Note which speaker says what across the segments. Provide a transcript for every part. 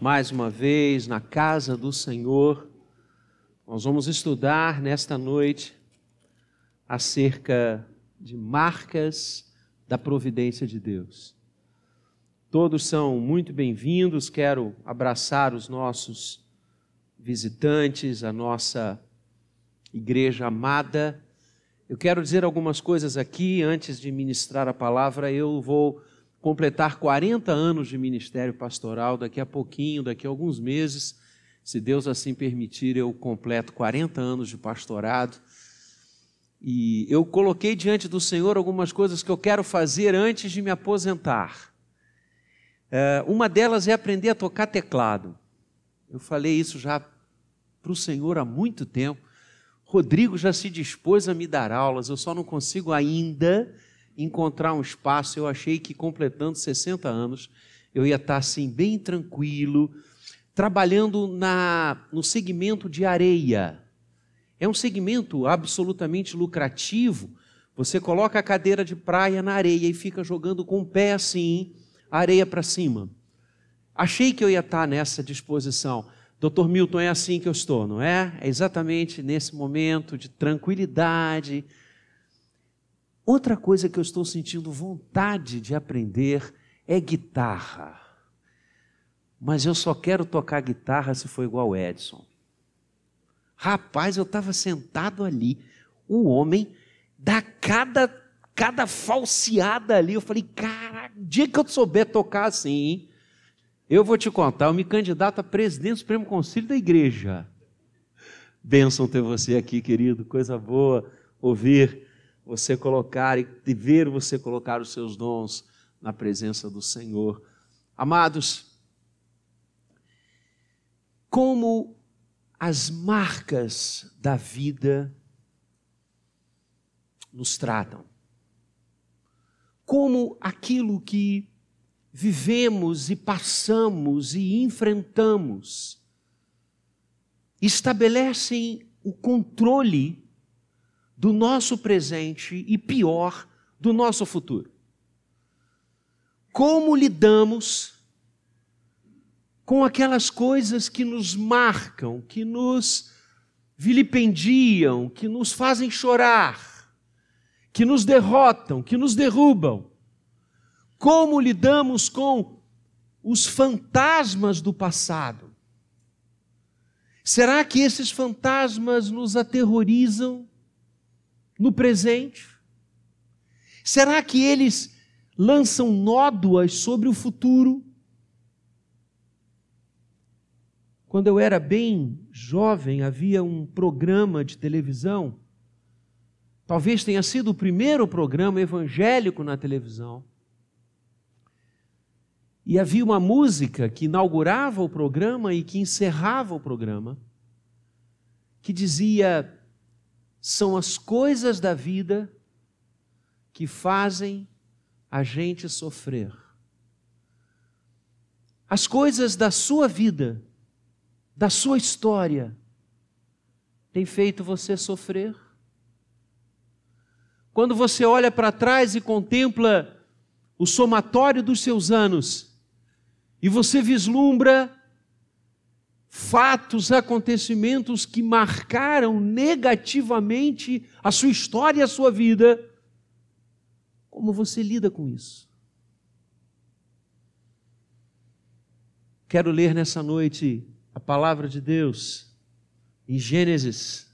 Speaker 1: mais uma vez na casa do Senhor. Nós vamos estudar nesta noite acerca de marcas da providência de Deus. Todos são muito bem-vindos. Quero abraçar os nossos visitantes, a nossa igreja amada. Eu quero dizer algumas coisas aqui antes de ministrar a palavra. Eu vou completar 40 anos de ministério pastoral daqui a pouquinho, daqui a alguns meses. Se Deus assim permitir, eu completo 40 anos de pastorado. E eu coloquei diante do Senhor algumas coisas que eu quero fazer antes de me aposentar. É, uma delas é aprender a tocar teclado. Eu falei isso já para o Senhor há muito tempo. Rodrigo já se dispôs a me dar aulas, eu só não consigo ainda encontrar um espaço. Eu achei que completando 60 anos, eu ia estar assim, bem tranquilo, trabalhando na, no segmento de areia. É um segmento absolutamente lucrativo. Você coloca a cadeira de praia na areia e fica jogando com o pé assim, a areia para cima. Achei que eu ia estar nessa disposição. Doutor Milton, é assim que eu estou, não é? É exatamente nesse momento de tranquilidade, Outra coisa que eu estou sentindo vontade de aprender é guitarra. Mas eu só quero tocar guitarra se for igual o Edson. Rapaz, eu estava sentado ali, o homem dá cada, cada falseada ali. Eu falei, cara, dia que eu souber tocar assim, eu vou te contar, eu me candidato a presidente do Supremo Conselho da Igreja. Bênção ter você aqui, querido, coisa boa ouvir você colocar e ver você colocar os seus dons na presença do Senhor. Amados, como as marcas da vida nos tratam, como aquilo que vivemos e passamos e enfrentamos estabelecem o controle do nosso presente e pior, do nosso futuro. Como lidamos com aquelas coisas que nos marcam, que nos vilipendiam, que nos fazem chorar, que nos derrotam, que nos derrubam? Como lidamos com os fantasmas do passado? Será que esses fantasmas nos aterrorizam? No presente? Será que eles lançam nódoas sobre o futuro? Quando eu era bem jovem, havia um programa de televisão, talvez tenha sido o primeiro programa evangélico na televisão. E havia uma música que inaugurava o programa e que encerrava o programa, que dizia: são as coisas da vida que fazem a gente sofrer. As coisas da sua vida, da sua história, têm feito você sofrer? Quando você olha para trás e contempla o somatório dos seus anos, e você vislumbra fatos, acontecimentos que marcaram negativamente a sua história e a sua vida, como você lida com isso? Quero ler nessa noite a palavra de Deus em Gênesis,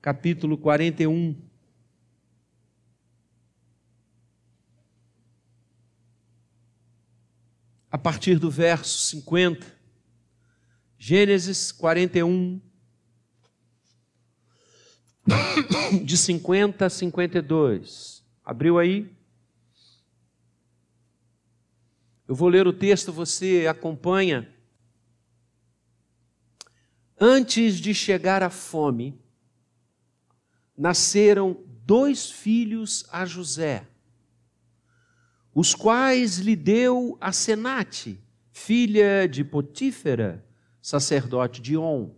Speaker 1: capítulo 41. A partir do verso 50. Gênesis 41, de 50 a 52. Abriu aí? Eu vou ler o texto, você acompanha. Antes de chegar a fome, nasceram dois filhos a José, os quais lhe deu a Senate, filha de Potífera, sacerdote de On.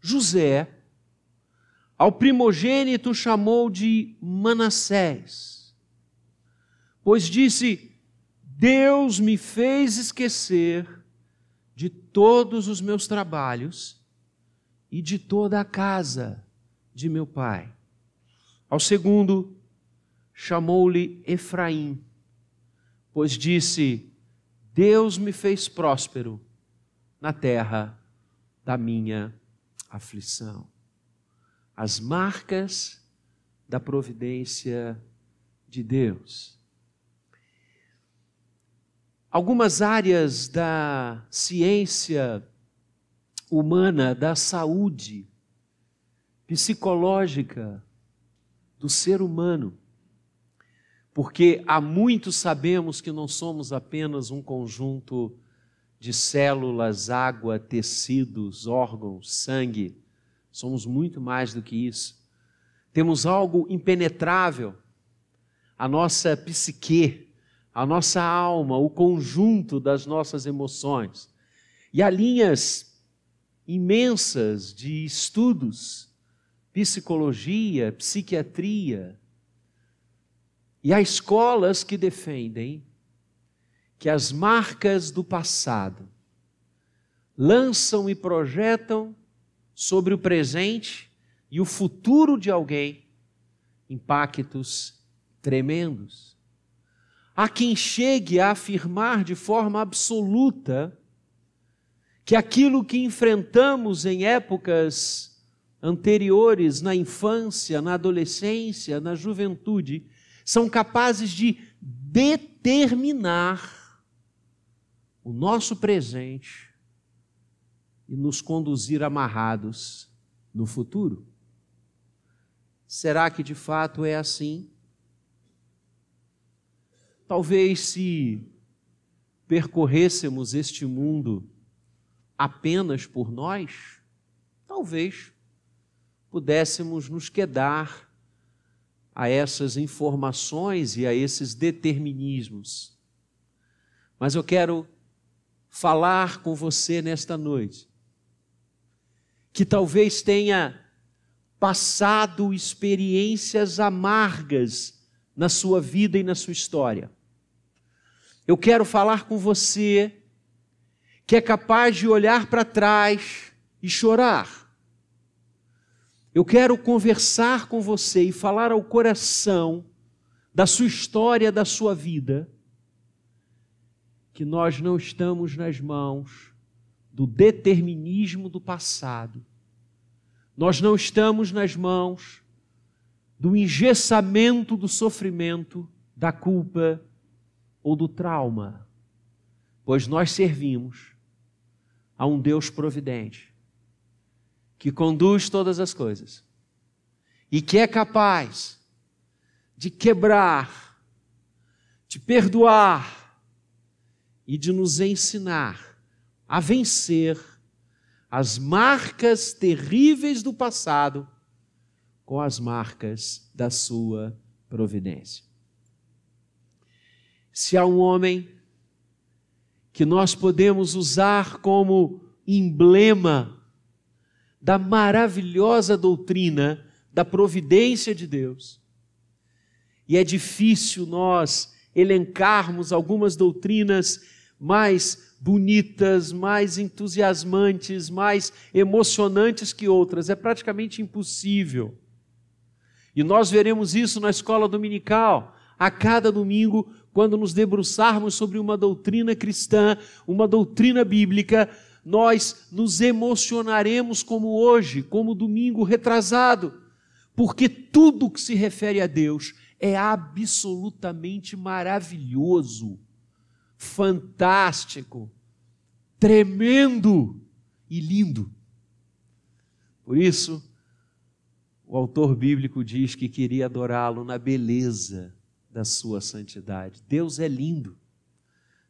Speaker 1: José, ao primogênito chamou de Manassés, pois disse: Deus me fez esquecer de todos os meus trabalhos e de toda a casa de meu pai. Ao segundo, chamou-lhe Efraim, pois disse: Deus me fez próspero na terra da minha aflição. As marcas da providência de Deus. Algumas áreas da ciência humana, da saúde psicológica do ser humano, porque há muito sabemos que não somos apenas um conjunto de células, água, tecidos, órgãos, sangue, somos muito mais do que isso. Temos algo impenetrável, a nossa psique, a nossa alma, o conjunto das nossas emoções. E há linhas imensas de estudos, psicologia, psiquiatria. E há escolas que defendem que as marcas do passado lançam e projetam sobre o presente e o futuro de alguém impactos tremendos. Há quem chegue a afirmar de forma absoluta que aquilo que enfrentamos em épocas anteriores, na infância, na adolescência, na juventude, são capazes de determinar o nosso presente e nos conduzir amarrados no futuro. Será que de fato é assim? Talvez se percorrêssemos este mundo apenas por nós, talvez pudéssemos nos quedar a essas informações e a esses determinismos. Mas eu quero falar com você nesta noite, que talvez tenha passado experiências amargas na sua vida e na sua história. Eu quero falar com você que é capaz de olhar para trás e chorar. Eu quero conversar com você e falar ao coração da sua história, da sua vida, que nós não estamos nas mãos do determinismo do passado. Nós não estamos nas mãos do engessamento do sofrimento, da culpa, ou do trauma, pois nós servimos a um Deus providente, que conduz todas as coisas e que é capaz de quebrar, de perdoar e de nos ensinar a vencer as marcas terríveis do passado com as marcas da sua providência se há um homem que nós podemos usar como emblema da maravilhosa doutrina da providência de Deus. E é difícil nós elencarmos algumas doutrinas mais bonitas, mais entusiasmantes, mais emocionantes que outras. É praticamente impossível. E nós veremos isso na escola dominical. A cada domingo, quando nos debruçarmos sobre uma doutrina cristã, uma doutrina bíblica, nós nos emocionaremos como hoje, como domingo retrasado, porque tudo que se refere a Deus é absolutamente maravilhoso, fantástico, tremendo e lindo. Por isso, o autor bíblico diz que queria adorá-lo na beleza da sua santidade. Deus é lindo,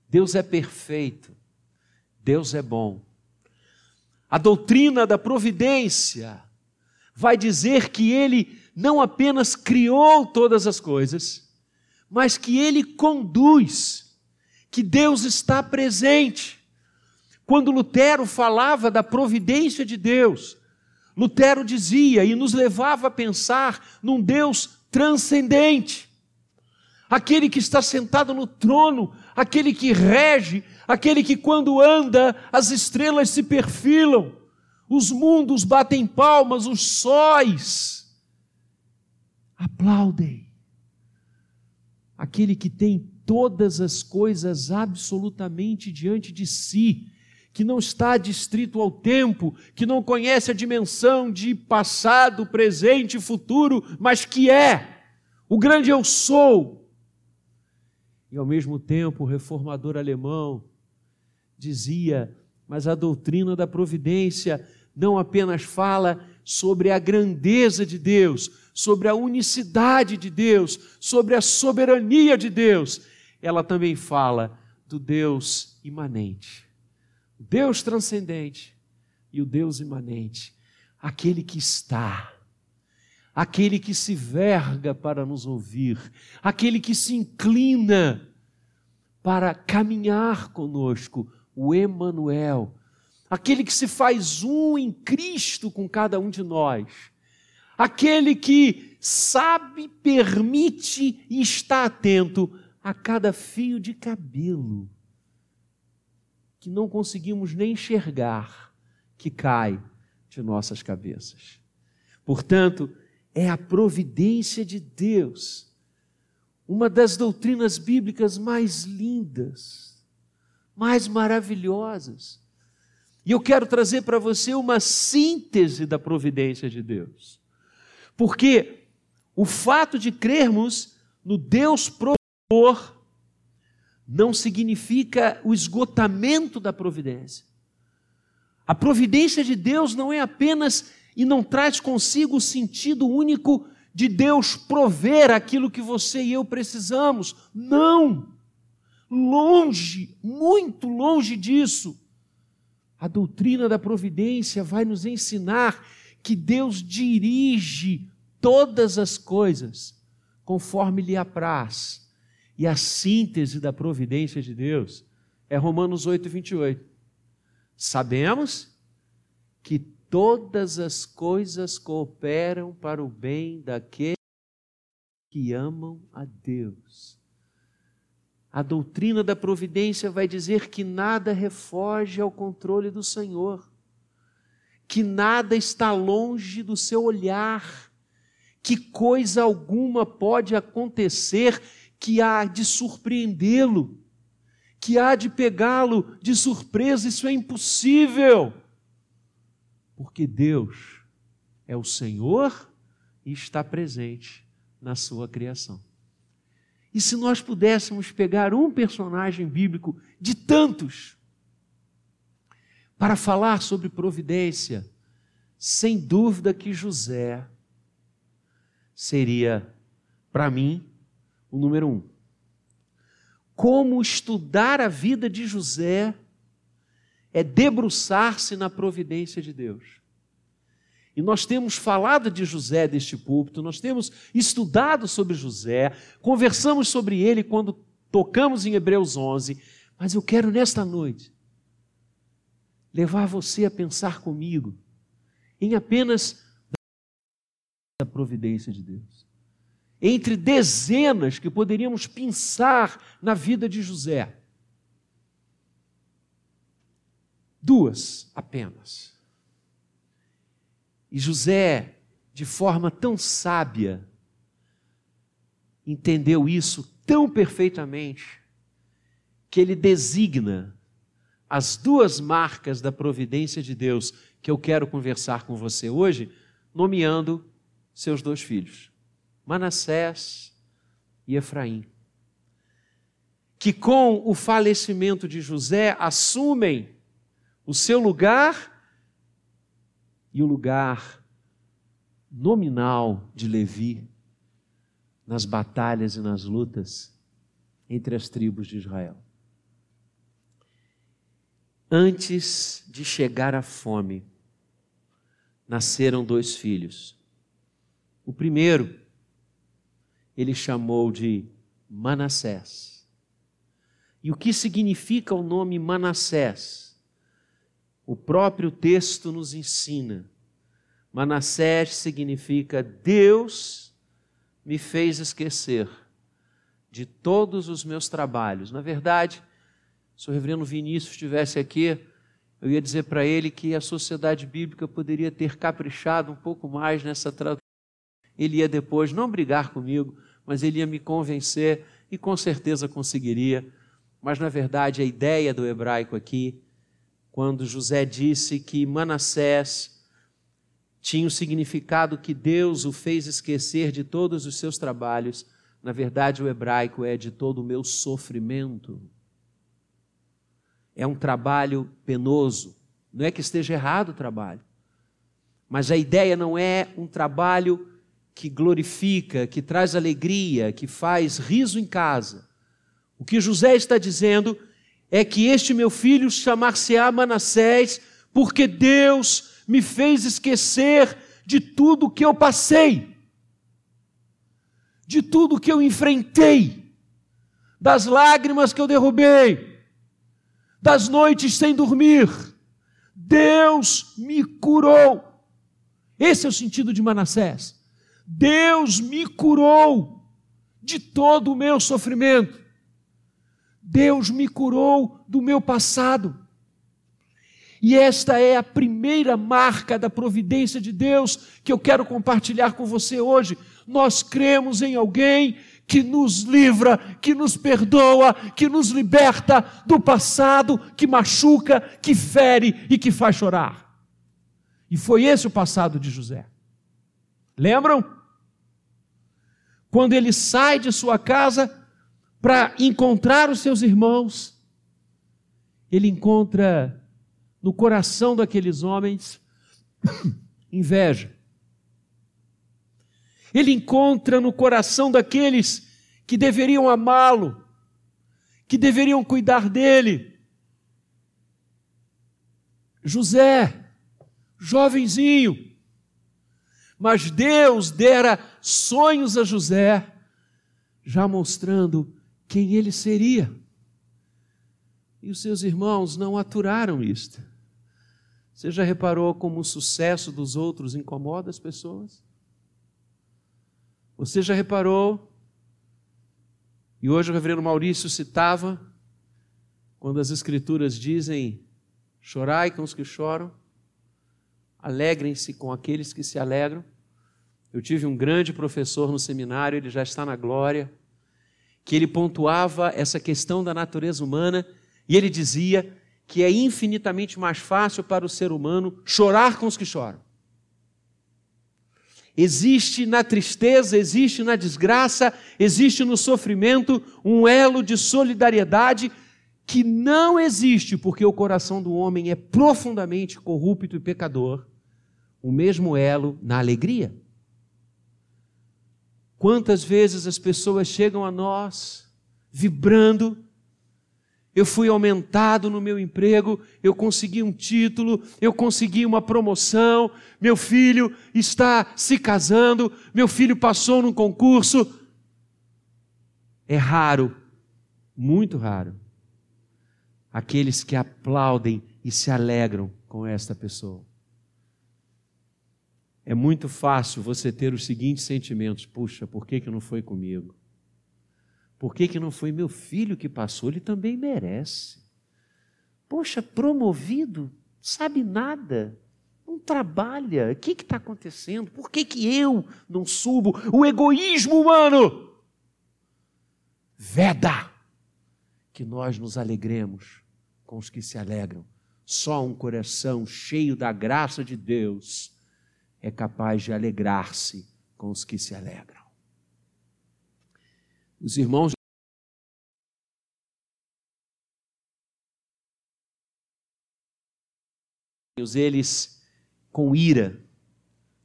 Speaker 1: Deus é perfeito, Deus é bom. A doutrina da providência vai dizer que Ele não apenas criou todas as coisas, mas que Ele conduz, que Deus está presente. Quando Lutero falava da providência de Deus, Lutero dizia e nos levava a pensar num Deus transcendente aquele que está sentado no trono, aquele que rege, aquele que, quando anda, as estrelas se perfilam, os mundos batem palmas, os sóis aplaudem, aquele que tem todas as coisas absolutamente diante de si, que não está distrito ao tempo, que não conhece a dimensão de passado, presente e futuro, mas que é o grande eu sou. E ao mesmo tempo, o reformador alemão dizia: mas a doutrina da providência não apenas fala sobre a grandeza de Deus, sobre a unicidade de Deus, sobre a soberania de Deus, ela também fala do Deus imanente, o Deus transcendente e o Deus imanente, aquele que está, aquele que se verga para nos ouvir, aquele que se inclina para caminhar conosco, o Emanuel, aquele que se faz um em Cristo com cada um de nós, aquele que sabe, permite e está atento a cada fio de cabelo que não conseguimos nem enxergar que cai de nossas cabeças. Portanto, é a providência de Deus, uma das doutrinas bíblicas mais lindas, mais maravilhosas. E eu quero trazer para você uma síntese da providência de Deus. Porque o fato de crermos no Deus providente, não significa o esgotamento da providência. A providência de Deus não é apenas e não traz consigo o sentido único de Deus prover aquilo que você e eu precisamos. Não! Longe, muito longe disso. A doutrina da providência vai nos ensinar que Deus dirige todas as coisas conforme lhe apraz e a síntese da providência de Deus é Romanos 8, 28. Sabemos que todas as coisas cooperam para o bem daqueles que amam a Deus. A doutrina da providência vai dizer que nada refoge ao controle do Senhor, que nada está longe do seu olhar, que coisa alguma pode acontecer que há de surpreendê-lo, que há de pegá-lo de surpresa, isso é impossível. Porque Deus é o Senhor e está presente na sua criação. E se nós pudéssemos pegar um personagem bíblico de tantos para falar sobre providência, sem dúvida que José seria, para mim, o número um. Como estudar a vida de José é debruçar-se na providência de Deus. E nós temos falado de José deste púlpito, nós temos estudado sobre José, conversamos sobre ele quando tocamos em Hebreus 11, mas eu quero nesta noite levar você a pensar comigo em apenas da providência de Deus entre dezenas que poderíamos pensar na vida de José. Duas apenas. E José, de forma tão sábia, entendeu isso tão perfeitamente, que ele designa as duas marcas da providência de Deus que eu quero conversar com você hoje, nomeando seus dois filhos. Manassés e Efraim, que com o falecimento de José assumem o seu lugar e o lugar nominal de Levi nas batalhas e nas lutas entre as tribos de Israel. Antes de chegar a fome, nasceram dois filhos. O primeiro, ele chamou de Manassés. E o que significa o nome Manassés? O próprio texto nos ensina. Manassés significa Deus me fez esquecer de todos os meus trabalhos. Na verdade, Se o reverendo Vinícius estivesse aqui, eu ia dizer para ele que a sociedade bíblica poderia ter caprichado um pouco mais nessa tradução. Ele ia depois não brigar comigo, mas ele ia me convencer e com certeza conseguiria. Mas na verdade a ideia do hebraico aqui, quando José disse que Manassés tinha o significado que Deus o fez esquecer de todos os seus trabalhos, na verdade o hebraico é de todo o meu sofrimento. É um trabalho penoso. Não é que esteja errado o trabalho, mas a ideia não é um trabalho que glorifica, que traz alegria, que faz riso em casa. O que José está dizendo é que este meu filho chamar-se-á Manassés, porque Deus me fez esquecer de tudo que eu passei, de tudo que eu enfrentei, das lágrimas que eu derrubei, das noites sem dormir. Deus me curou. Esse é o sentido de Manassés. Deus me curou de todo o meu sofrimento. Deus me curou do meu passado. E esta é a primeira marca da providência de Deus que eu quero compartilhar com você hoje. Nós cremos em alguém que nos livra, que nos perdoa, que nos liberta do passado, que machuca, que fere e que faz chorar. E foi esse o passado de José. Lembram? Quando ele sai de sua casa para encontrar os seus irmãos, ele encontra no coração daqueles homens inveja. Ele encontra no coração daqueles que deveriam amá-lo, que deveriam cuidar dele. José, jovenzinho, mas Deus dera sonhos a José, já mostrando quem ele seria. E os seus irmãos não aturaram isto. Você já reparou como o sucesso dos outros incomoda as pessoas? Você já reparou? E hoje o reverendo Maurício citava, quando as Escrituras dizem: chorai com os que choram, alegrem-se com aqueles que se alegram. Eu tive um grande professor no seminário, ele já está na glória, que ele pontuava essa questão da natureza humana e ele dizia que é infinitamente mais fácil para o ser humano chorar com os que choram. Existe na tristeza, existe na desgraça, existe no sofrimento um elo de solidariedade que não existe porque o coração do homem é profundamente corrupto e pecador o mesmo elo na alegria. Quantas vezes as pessoas chegam a nós vibrando, eu fui aumentado no meu emprego, eu consegui um título, eu consegui uma promoção, meu filho está se casando, meu filho passou num concurso. É raro, muito raro, aqueles que aplaudem e se alegram com esta pessoa é muito fácil você ter os seguintes sentimentos: puxa, por que, que não foi comigo? Por que, que não foi meu filho que passou? Ele também merece. Poxa, promovido, sabe nada, não trabalha. O que está acontecendo? Por que, que eu não subo? O egoísmo humano veda que nós nos alegremos com os que se alegram. Só um coração cheio da graça de Deus é capaz de alegrar-se com os que se alegram. Os irmãos eles com ira,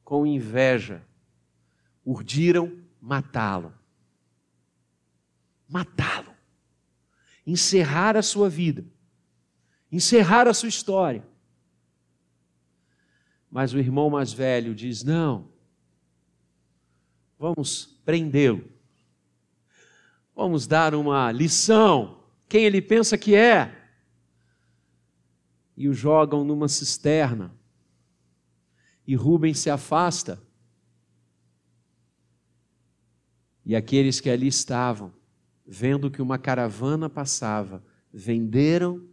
Speaker 1: com inveja, urdiram matá-lo. Matá-lo. Encerrar a sua vida. Encerrar a sua história. Mas o irmão mais velho diz: não, vamos prendê-lo, vamos dar uma lição. Quem ele pensa que é? E o jogam numa cisterna. E Rubem se afasta. E aqueles que ali estavam, vendo que uma caravana passava, venderam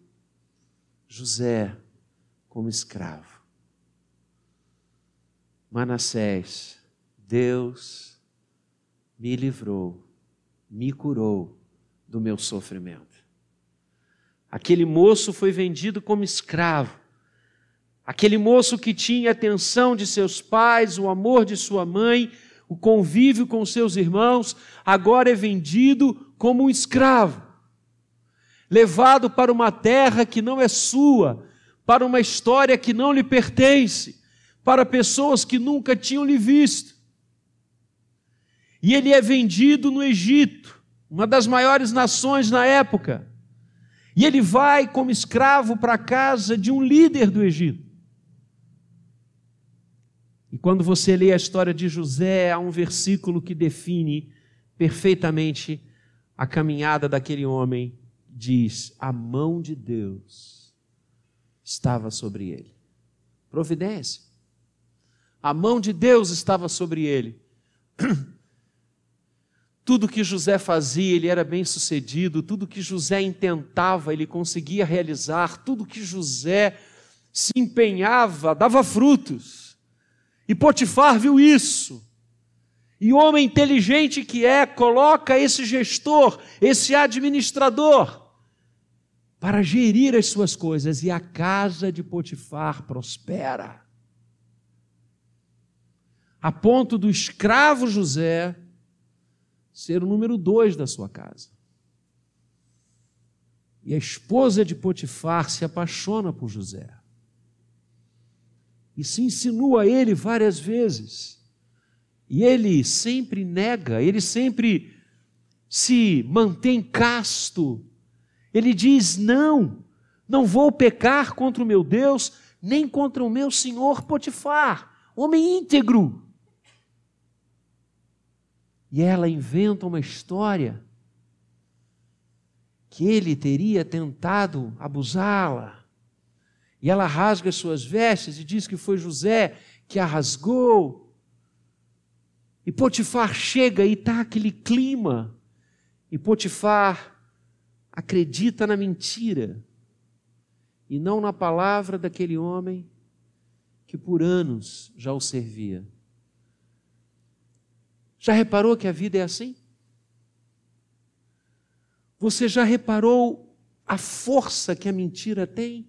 Speaker 1: José como escravo. Manassés, Deus me livrou, me curou do meu sofrimento. Aquele moço foi vendido como escravo. Aquele moço que tinha a atenção de seus pais, o amor de sua mãe, o convívio com seus irmãos, agora é vendido como um escravo, levado para uma terra que não é sua, para uma história que não lhe pertence, para pessoas que nunca tinham lhe visto. E ele é vendido no Egito, uma das maiores nações na época. E ele vai como escravo para a casa de um líder do Egito. E quando você lê a história de José, há um versículo que define perfeitamente a caminhada daquele homem. Diz: a mão de Deus estava sobre ele. Providência. A mão de Deus estava sobre ele. Tudo que José fazia, ele era bem sucedido, tudo que José intentava, ele conseguia realizar, tudo que José se empenhava, dava frutos. E Potifar viu isso. E o homem inteligente que é, coloca esse gestor, esse administrador, para gerir as suas coisas, e a casa de Potifar prospera. A ponto do escravo José ser o número dois da sua casa. E a esposa de Potifar se apaixona por José e se insinua a ele várias vezes. E ele sempre nega, ele sempre se mantém casto. Ele diz: Não, não vou pecar contra o meu Deus, nem contra o meu senhor Potifar, homem íntegro. E ela inventa uma história que ele teria tentado abusá-la. E ela rasga suas vestes e diz que foi José que a rasgou. E Potifar chega e está aquele clima. E Potifar acredita na mentira e não na palavra daquele homem que por anos já o servia. Já reparou que a vida é assim? Você já reparou a força que a mentira tem?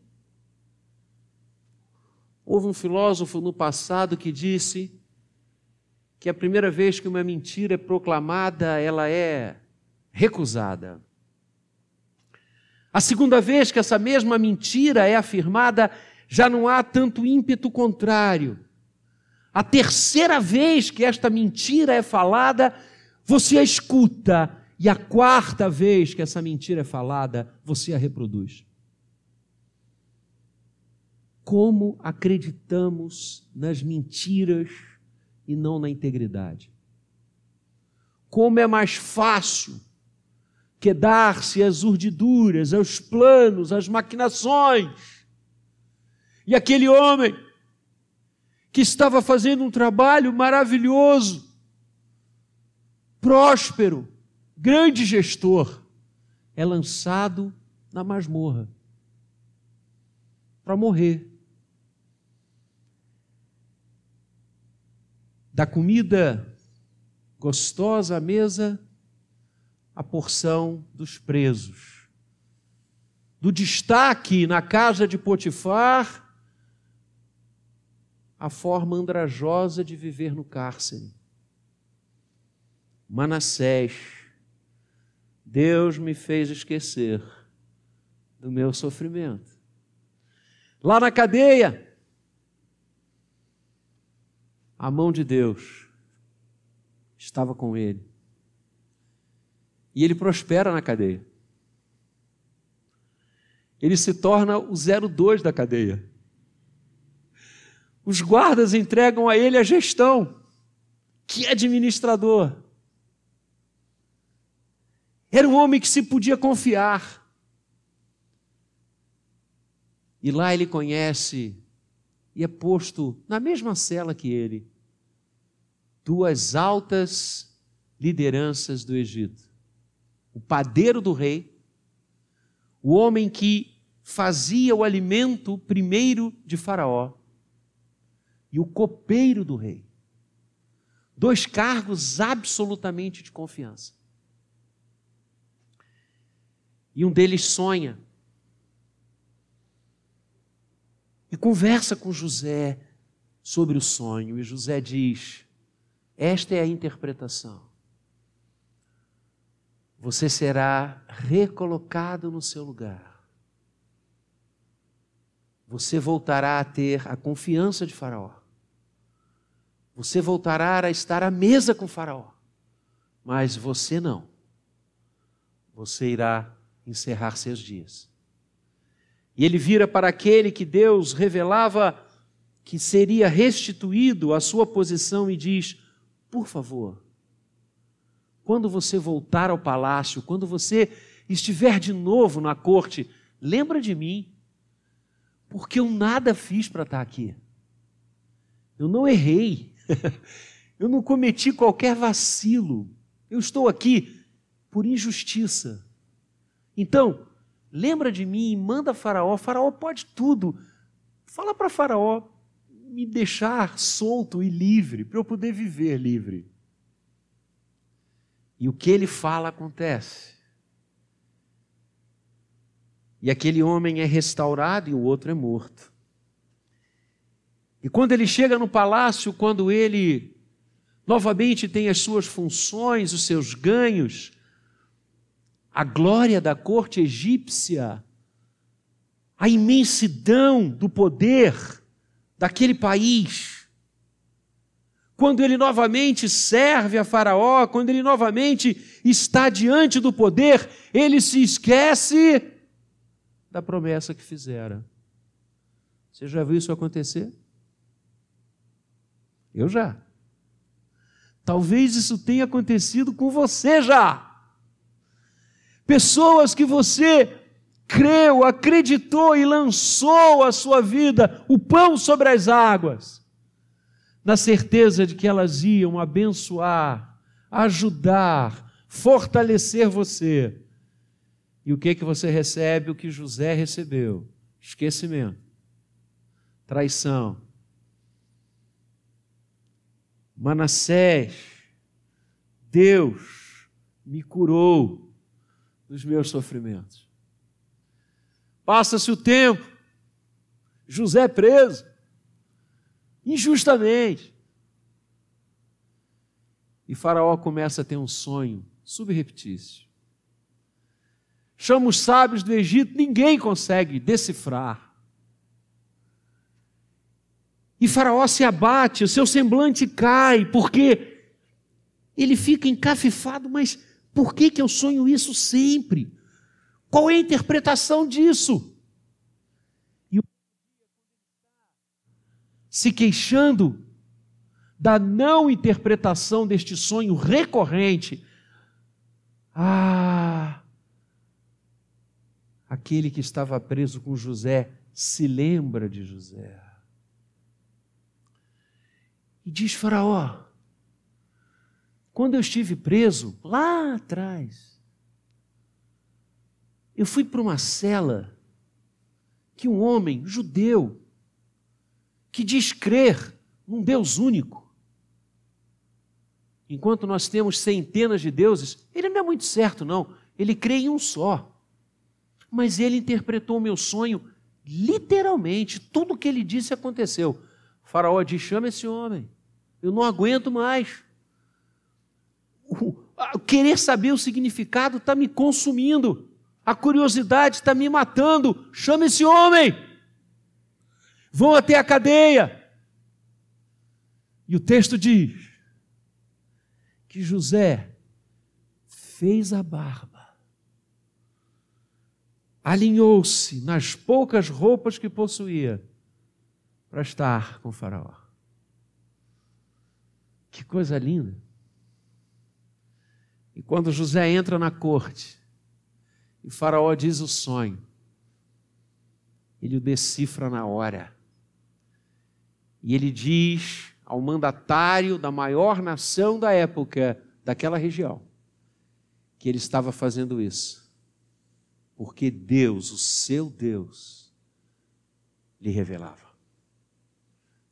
Speaker 1: Houve um filósofo no passado que disse que a primeira vez que uma mentira é proclamada, ela é recusada. A segunda vez que essa mesma mentira é afirmada, já não há tanto ímpeto contrário. A terceira vez que esta mentira é falada, você a escuta. E a quarta vez que essa mentira é falada, você a reproduz como acreditamos nas mentiras e não na integridade. Como é mais fácil quedar-se às urdiduras, aos planos, às maquinações. E aquele homem que estava fazendo um trabalho maravilhoso, próspero, grande gestor, é lançado na masmorra para morrer. da comida gostosa à mesa, a porção dos presos. Do destaque na casa de Potifar, a forma andrajosa de viver no cárcere. Manassés, Deus me fez esquecer do meu sofrimento. Lá na cadeia, a mão de Deus estava com ele. E ele prospera na cadeia. Ele se torna o 02 da cadeia. Os guardas entregam a ele a gestão. Que administrador. Era um homem que se podia confiar. E lá ele conhece e é posto na mesma cela que ele duas altas lideranças do Egito: o padeiro do rei, o homem que fazia o alimento primeiro de Faraó e o copeiro do rei. Dois cargos absolutamente de confiança. E um deles sonha e conversa com José sobre o sonho. E José diz: Esta é a interpretação. Você será recolocado no seu lugar. Você voltará a ter a confiança de Faraó. Você voltará a estar à mesa com Faraó. Mas você não. Você irá encerrar seus dias. E ele vira para aquele que Deus revelava que seria restituído à sua posição e diz: Por favor, quando você voltar ao palácio, quando você estiver de novo na corte, lembra de mim, porque eu nada fiz para estar aqui. Eu não errei, eu não cometi qualquer vacilo, eu estou aqui por injustiça. Então, lembra de mim, manda Faraó, Faraó pode tudo. Fala para Faraó me deixar solto e livre, para eu poder viver livre. E o que ele fala acontece. E aquele homem é restaurado e o outro é morto. E quando ele chega no palácio, quando ele novamente tem as suas funções, os seus ganhos, a glória da corte egípcia, a imensidão do poder daquele país. Quando ele novamente serve a Faraó, quando ele novamente está diante do poder, ele se esquece da promessa que fizera. Você já viu isso acontecer? Eu já. Talvez isso tenha acontecido com você já. Pessoas que você creu, acreditou e lançou a sua vida, o pão sobre as águas, na certeza de que elas iam abençoar, ajudar, fortalecer você. E o que que você recebe? O que José recebeu? Esquecimento, traição. Manassés, Deus me curou dos meus sofrimentos. Passa-se o tempo, José é preso, injustamente. E Faraó começa a ter um sonho subreptício. Chama os sábios do Egito, ninguém consegue decifrar. E Faraó se abate, o seu semblante cai, porque ele fica encafifado, mas por que, que eu sonho isso sempre? Qual é a interpretação disso? E o se queixando da não interpretação deste sonho recorrente. Ah, aquele que estava preso com José se lembra de José. E diz Faraó: quando eu estive preso, lá atrás, eu fui para uma cela que um homem judeu, que diz crer num Deus único, enquanto nós temos centenas de deuses, ele não é muito certo, não. Ele crê em um só. Mas ele interpretou o meu sonho literalmente. Tudo o que ele disse aconteceu. O faraó diz: chama esse homem. Eu não aguento mais querer saber o significado está me consumindo, a curiosidade está me matando. Chama esse homem, vão até a cadeia. E o texto diz que José fez a barba, alinhou-se nas poucas roupas que possuía para estar com o Faraó. Que coisa linda! E quando José entra na corte, e Faraó diz o sonho, ele o decifra na hora. E ele diz ao mandatário da maior nação da época, daquela região, que ele estava fazendo isso porque Deus, o seu Deus, lhe revelava.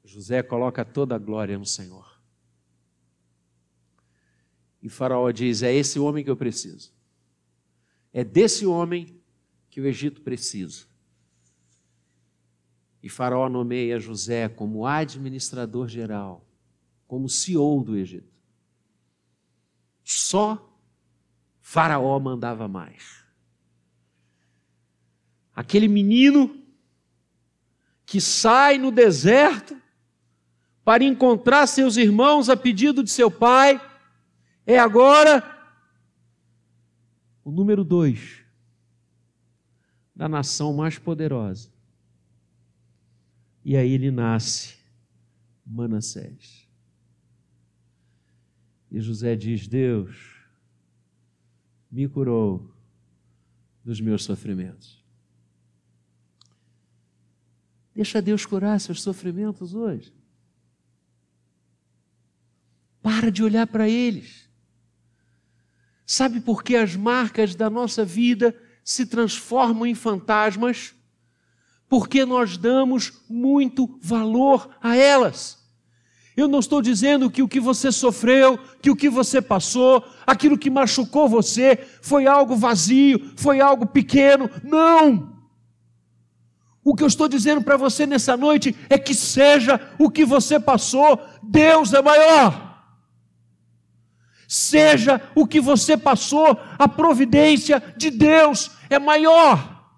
Speaker 1: José coloca toda a glória no Senhor. E Faraó diz: É esse homem que eu preciso. É desse homem que o Egito precisa. E Faraó nomeia José como administrador geral, como CEO do Egito. Só Faraó mandava mais. Aquele menino que sai no deserto para encontrar seus irmãos a pedido de seu pai, é agora o número dois da nação mais poderosa. E aí ele nasce, Manassés. E José diz: Deus me curou dos meus sofrimentos. Deixa Deus curar seus sofrimentos hoje. Para de olhar para eles. Sabe por que as marcas da nossa vida se transformam em fantasmas? Porque nós damos muito valor a elas. Eu não estou dizendo que o que você sofreu, que o que você passou, aquilo que machucou você, foi algo vazio, foi algo pequeno. Não! O que eu estou dizendo para você nessa noite é que seja o que você passou, Deus é maior. Seja o que você passou, a providência de Deus é maior.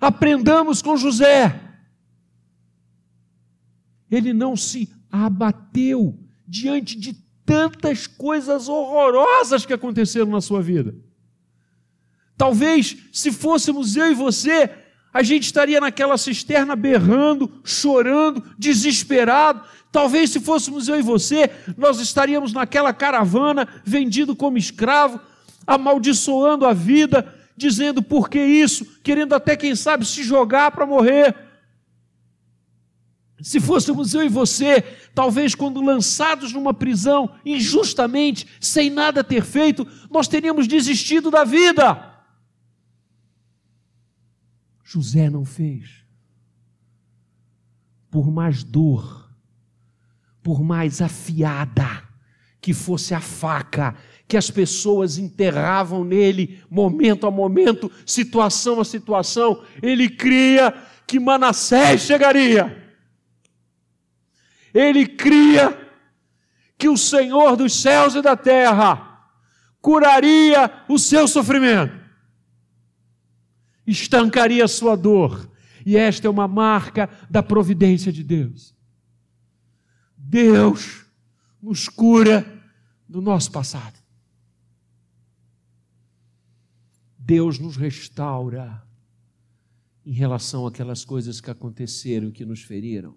Speaker 1: Aprendamos com José. Ele não se abateu diante de tantas coisas horrorosas que aconteceram na sua vida. Talvez, se fôssemos eu e você, a gente estaria naquela cisterna berrando, chorando, desesperado. Talvez, se fôssemos eu e você, nós estaríamos naquela caravana, vendido como escravo, amaldiçoando a vida, dizendo por que isso, querendo até, quem sabe, se jogar para morrer. Se fôssemos eu e você, talvez quando lançados numa prisão injustamente, sem nada ter feito, nós teríamos desistido da vida. José não fez. Por mais dor, por mais afiada que fosse a faca que as pessoas enterravam nele, momento a momento, situação a situação, ele cria que Manassés chegaria. Ele cria que o Senhor dos céus e da terra curaria o seu sofrimento estancaria a sua dor. E esta é uma marca da providência de Deus. Deus nos cura do nosso passado. Deus nos restaura em relação àquelas coisas que aconteceram, que nos feriram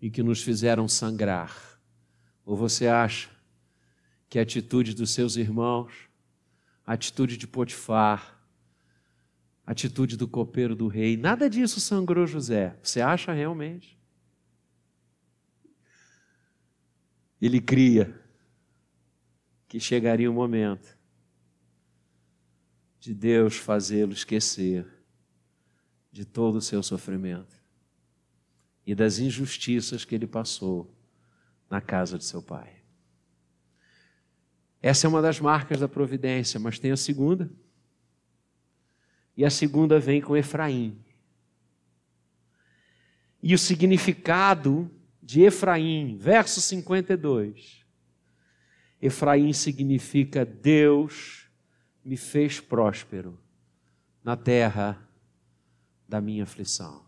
Speaker 1: e que nos fizeram sangrar. Ou você acha que a atitude dos seus irmãos, a atitude de Potifar, atitude do copeiro do rei. Nada disso sangrou José. Você acha realmente? Ele cria que chegaria o momento de Deus fazê-lo esquecer de todo o seu sofrimento e das injustiças que ele passou na casa de seu pai. Essa é uma das marcas da providência, mas tem a segunda e a segunda vem com Efraim. E o significado de Efraim, verso 52. Efraim significa Deus me fez próspero na terra da minha aflição.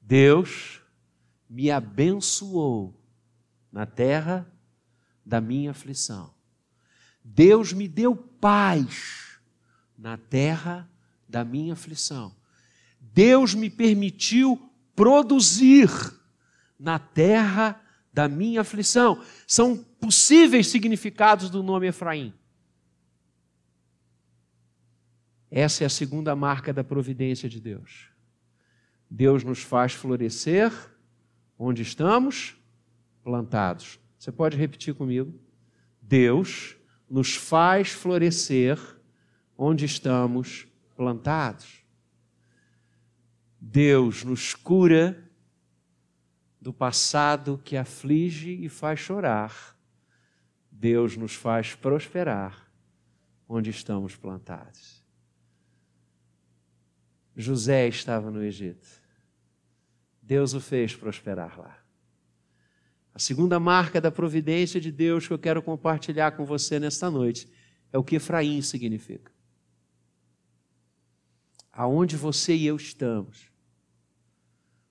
Speaker 1: Deus me abençoou na terra da minha aflição. Deus me deu paz na terra da minha aflição. Deus me permitiu produzir na terra da minha aflição. São possíveis significados do nome Efraim. Essa é a segunda marca da providência de Deus. Deus nos faz florescer onde estamos plantados. Você pode repetir comigo? Deus nos faz florescer onde estamos plantados. Deus nos cura do passado que aflige e faz chorar. Deus nos faz prosperar onde estamos plantados. José estava no Egito. Deus o fez prosperar lá. A segunda marca da providência de Deus que eu quero compartilhar com você nesta noite é o que Efraim significa. Aonde você e eu estamos,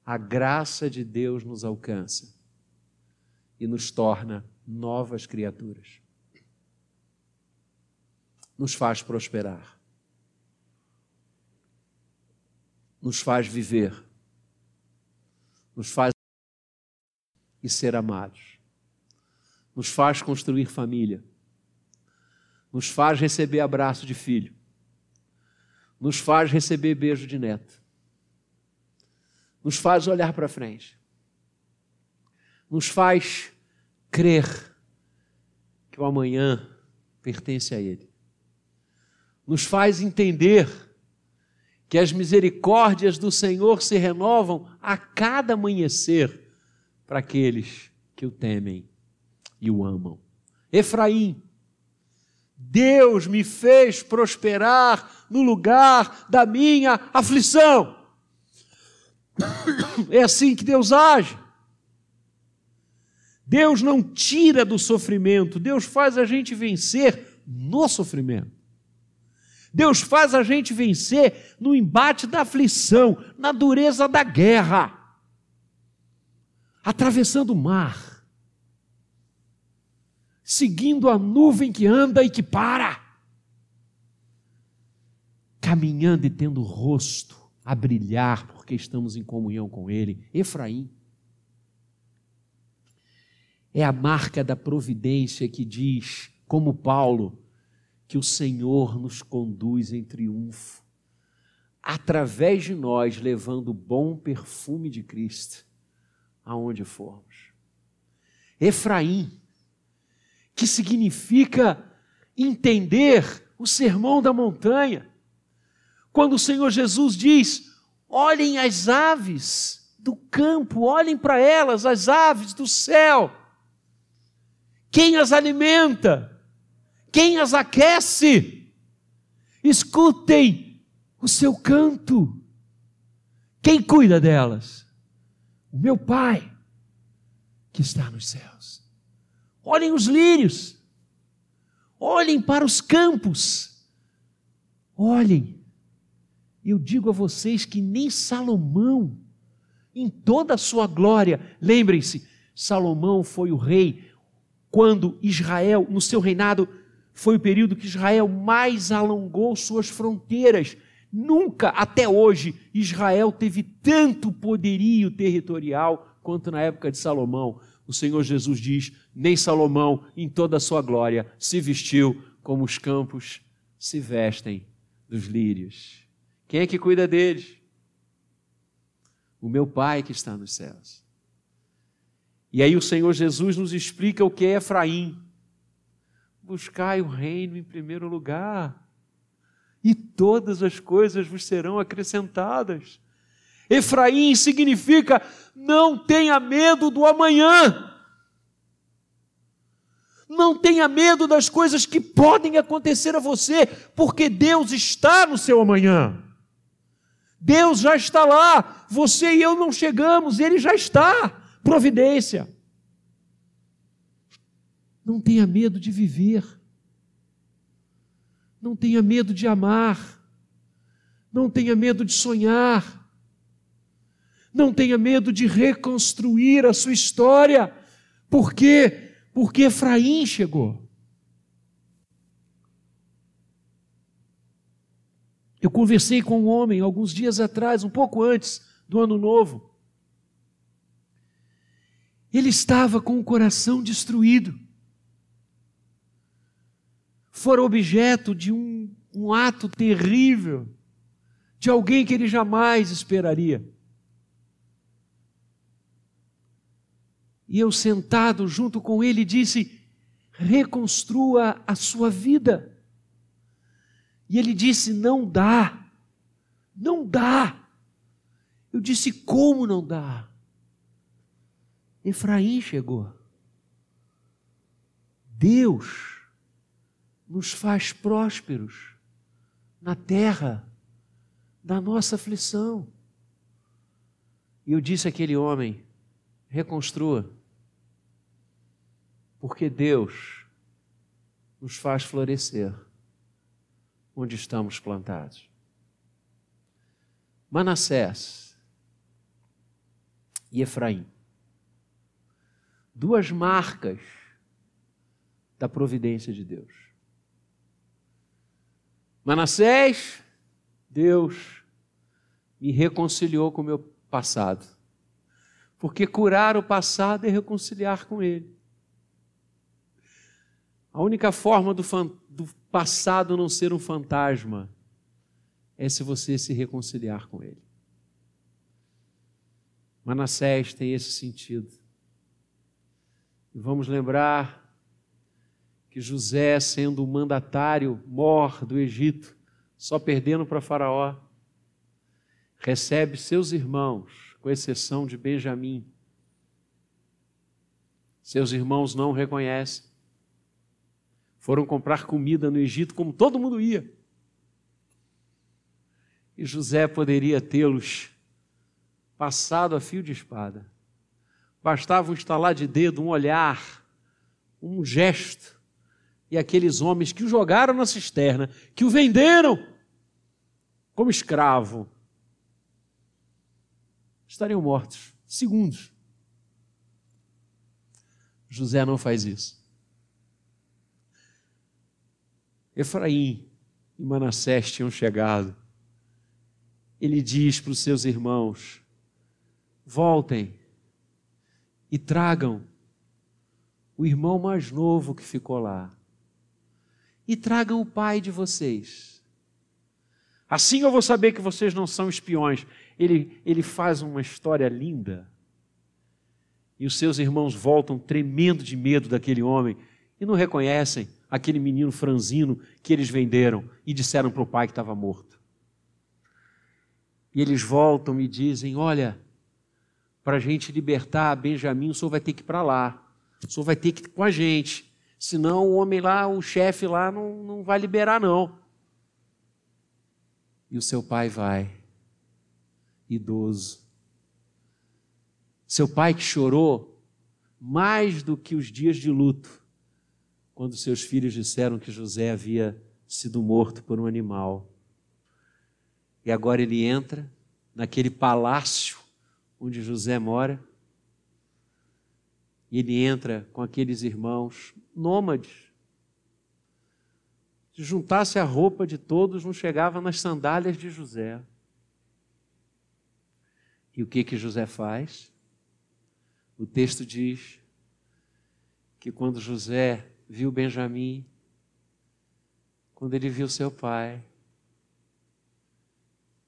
Speaker 1: a graça de Deus nos alcança e nos torna novas criaturas. Nos faz prosperar. Nos faz viver. Nos faz e ser amados. Nos faz construir família. Nos faz receber abraço de filho. Nos faz receber beijo de neto. Nos faz olhar para frente. Nos faz crer que o amanhã pertence a Ele. Nos faz entender que as misericórdias do Senhor se renovam a cada amanhecer para aqueles que o temem e o amam. Efraim, Deus me fez prosperar no lugar da minha aflição. É assim que Deus age. Deus não tira do sofrimento, Deus faz a gente vencer no sofrimento. Deus faz a gente vencer no embate da aflição, na dureza da guerra atravessando o mar, seguindo a nuvem que anda e que para, caminhando e tendo o rosto a brilhar, porque estamos em comunhão com Ele. Efraim. É a marca da providência que diz, como Paulo, que o Senhor nos conduz em triunfo, através de nós, levando o bom perfume de Cristo aonde formos. Efraim, que significa entender o sermão da montanha. Quando o Senhor Jesus diz: olhem as aves do campo, olhem para elas, as aves do céu. Quem as alimenta? Quem as aquece? Escutem o seu canto. Quem cuida delas? o meu Pai que está nos céus. Olhem os lírios, olhem para os campos, olhem. Eu digo a vocês que nem Salomão, em toda a sua glória, lembrem-se, Salomão foi o rei quando Israel, no seu reinado, foi o período que Israel mais alongou suas fronteiras Nunca até hoje Israel teve tanto poderio territorial quanto na época de Salomão. O Senhor Jesus diz: nem Salomão, em toda a sua glória, se vestiu como os campos se vestem dos lírios. Quem é que cuida deles? O meu Pai que está nos céus. E aí o Senhor Jesus nos explica o que é Efraim. Buscai o reino em primeiro lugar e todas as coisas vos serão acrescentadas. Efraim significa não tenha medo do amanhã. Não tenha medo das coisas que podem acontecer a você, porque Deus está no seu amanhã. Deus já está lá, você e eu não chegamos, Ele já está. Providência. Não tenha medo de viver. Não tenha medo de amar. Não tenha medo de sonhar. Não tenha medo de reconstruir a sua história. Por quê? Porque Efraim chegou. Eu conversei com um homem alguns dias atrás, um pouco antes do ano novo. Ele estava com o coração destruído for objeto de um, um ato terrível, de alguém que ele jamais esperaria. E eu, sentado junto com ele, disse: reconstrua a sua vida. E ele disse: Não dá, não dá. Eu disse: Como não dá? Efraim chegou. Deus nos faz prósperos na terra da nossa aflição. E eu disse àquele homem: reconstrua, porque Deus nos faz florescer onde estamos plantados. Manassés e Efraim. Duas marcas da providência de Deus. Manassés, Deus me reconciliou com o meu passado. Porque curar o passado é reconciliar com ele. A única forma do, do passado não ser um fantasma é se você se reconciliar com ele. Manassés tem esse sentido. E vamos lembrar que José, sendo o mandatário mor do Egito, só perdendo para Faraó, recebe seus irmãos, com exceção de Benjamim. Seus irmãos não reconhecem. Foram comprar comida no Egito como todo mundo ia. E José poderia tê-los passado a fio de espada. Bastava um estalar de dedo, um olhar, um gesto, e aqueles homens que o jogaram na cisterna, que o venderam como escravo, estariam mortos, segundos. José não faz isso. Efraim e Manassés tinham chegado. Ele diz para os seus irmãos: voltem e tragam o irmão mais novo que ficou lá. E tragam o pai de vocês. Assim eu vou saber que vocês não são espiões. Ele, ele faz uma história linda. E os seus irmãos voltam tremendo de medo daquele homem e não reconhecem aquele menino franzino que eles venderam e disseram para o pai que estava morto. E eles voltam e dizem: Olha, para a gente libertar Benjamim, o senhor vai ter que ir para lá, o senhor vai ter que ir com a gente, senão o homem lá, o chefe lá, não, não vai liberar, não. E o seu pai vai, idoso. Seu pai que chorou mais do que os dias de luto, quando seus filhos disseram que José havia sido morto por um animal. E agora ele entra naquele palácio onde José mora. E ele entra com aqueles irmãos nômades. Se juntasse a roupa de todos, não chegava nas sandálias de José. E o que que José faz? O texto diz que quando José viu Benjamim, quando ele viu seu pai,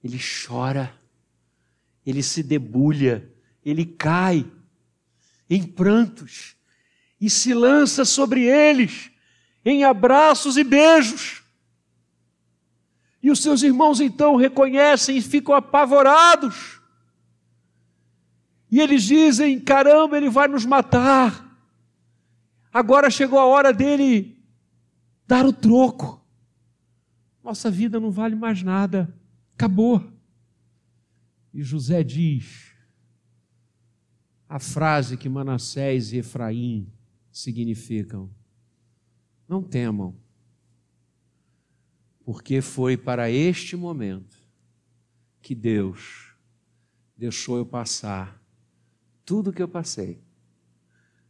Speaker 1: ele chora, ele se debulha, ele cai em prantos e se lança sobre eles em abraços e beijos. E os seus irmãos então reconhecem e ficam apavorados. E eles dizem: caramba, ele vai nos matar. Agora chegou a hora dele dar o troco. Nossa vida não vale mais nada. Acabou. E José diz a frase que Manassés e Efraim significam: Não temam, porque foi para este momento que Deus deixou eu passar tudo que eu passei.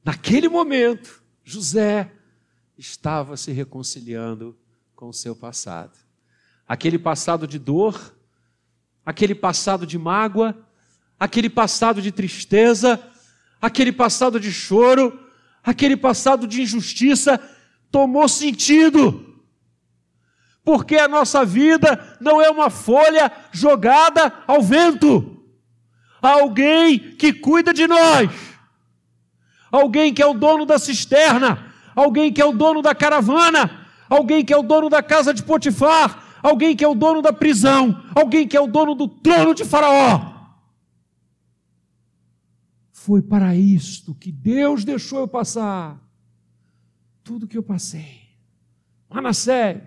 Speaker 1: Naquele momento, José estava se reconciliando com o seu passado. Aquele passado de dor, aquele passado de mágoa, aquele passado de tristeza, aquele passado de choro, aquele passado de injustiça tomou sentido. Porque a nossa vida não é uma folha jogada ao vento. Há alguém que cuida de nós alguém que é o dono da cisterna, alguém que é o dono da caravana, alguém que é o dono da casa de Potifar, alguém que é o dono da prisão, alguém que é o dono do trono de Faraó. Foi para isto que Deus deixou eu passar tudo que eu passei. Manassés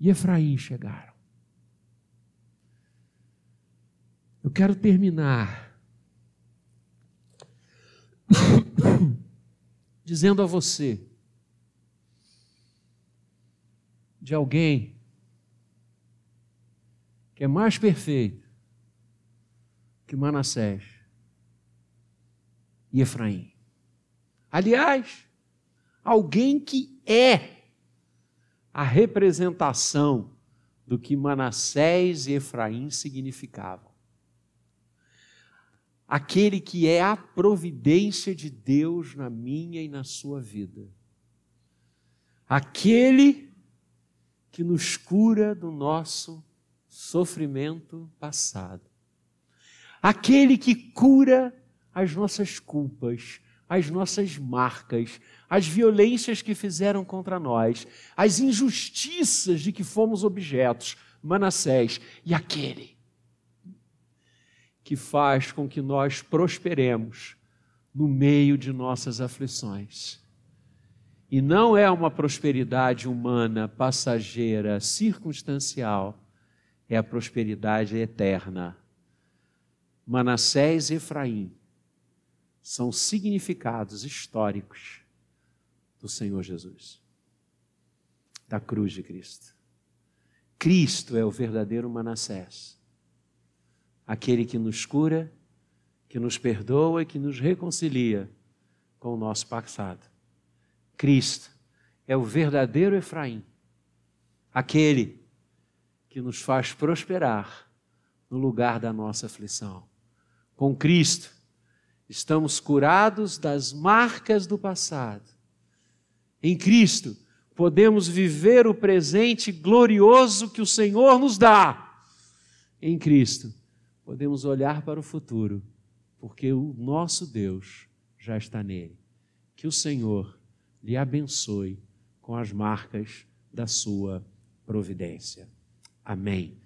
Speaker 1: e Efraim chegaram. Eu quero terminar dizendo a você de alguém que é mais perfeito que Manassés e Efraim. Aliás, alguém que é a representação do que Manassés e Efraim significavam. Aquele que é a providência de Deus na minha e na sua vida. Aquele que nos cura do nosso sofrimento passado. Aquele que cura as nossas culpas, as nossas marcas, as violências que fizeram contra nós, as injustiças de que fomos objetos, Manassés, e aquele que faz com que nós prosperemos no meio de nossas aflições. E não é uma prosperidade humana, passageira, circunstancial, é a prosperidade eterna. Manassés e Efraim são significados históricos do Senhor Jesus, da cruz de Cristo. Cristo é o verdadeiro Manassés, aquele que nos cura, que nos perdoa e que nos reconcilia com o nosso passado. Cristo é o verdadeiro Efraim, aquele que nos faz prosperar no lugar da nossa aflição. Com Cristo, estamos curados das marcas do passado. Em Cristo, podemos viver o presente glorioso que o Senhor nos dá. Em Cristo, podemos olhar para o futuro, porque o nosso Deus já está nele. Que o Senhor lhe abençoe com as marcas da sua providência. Amém.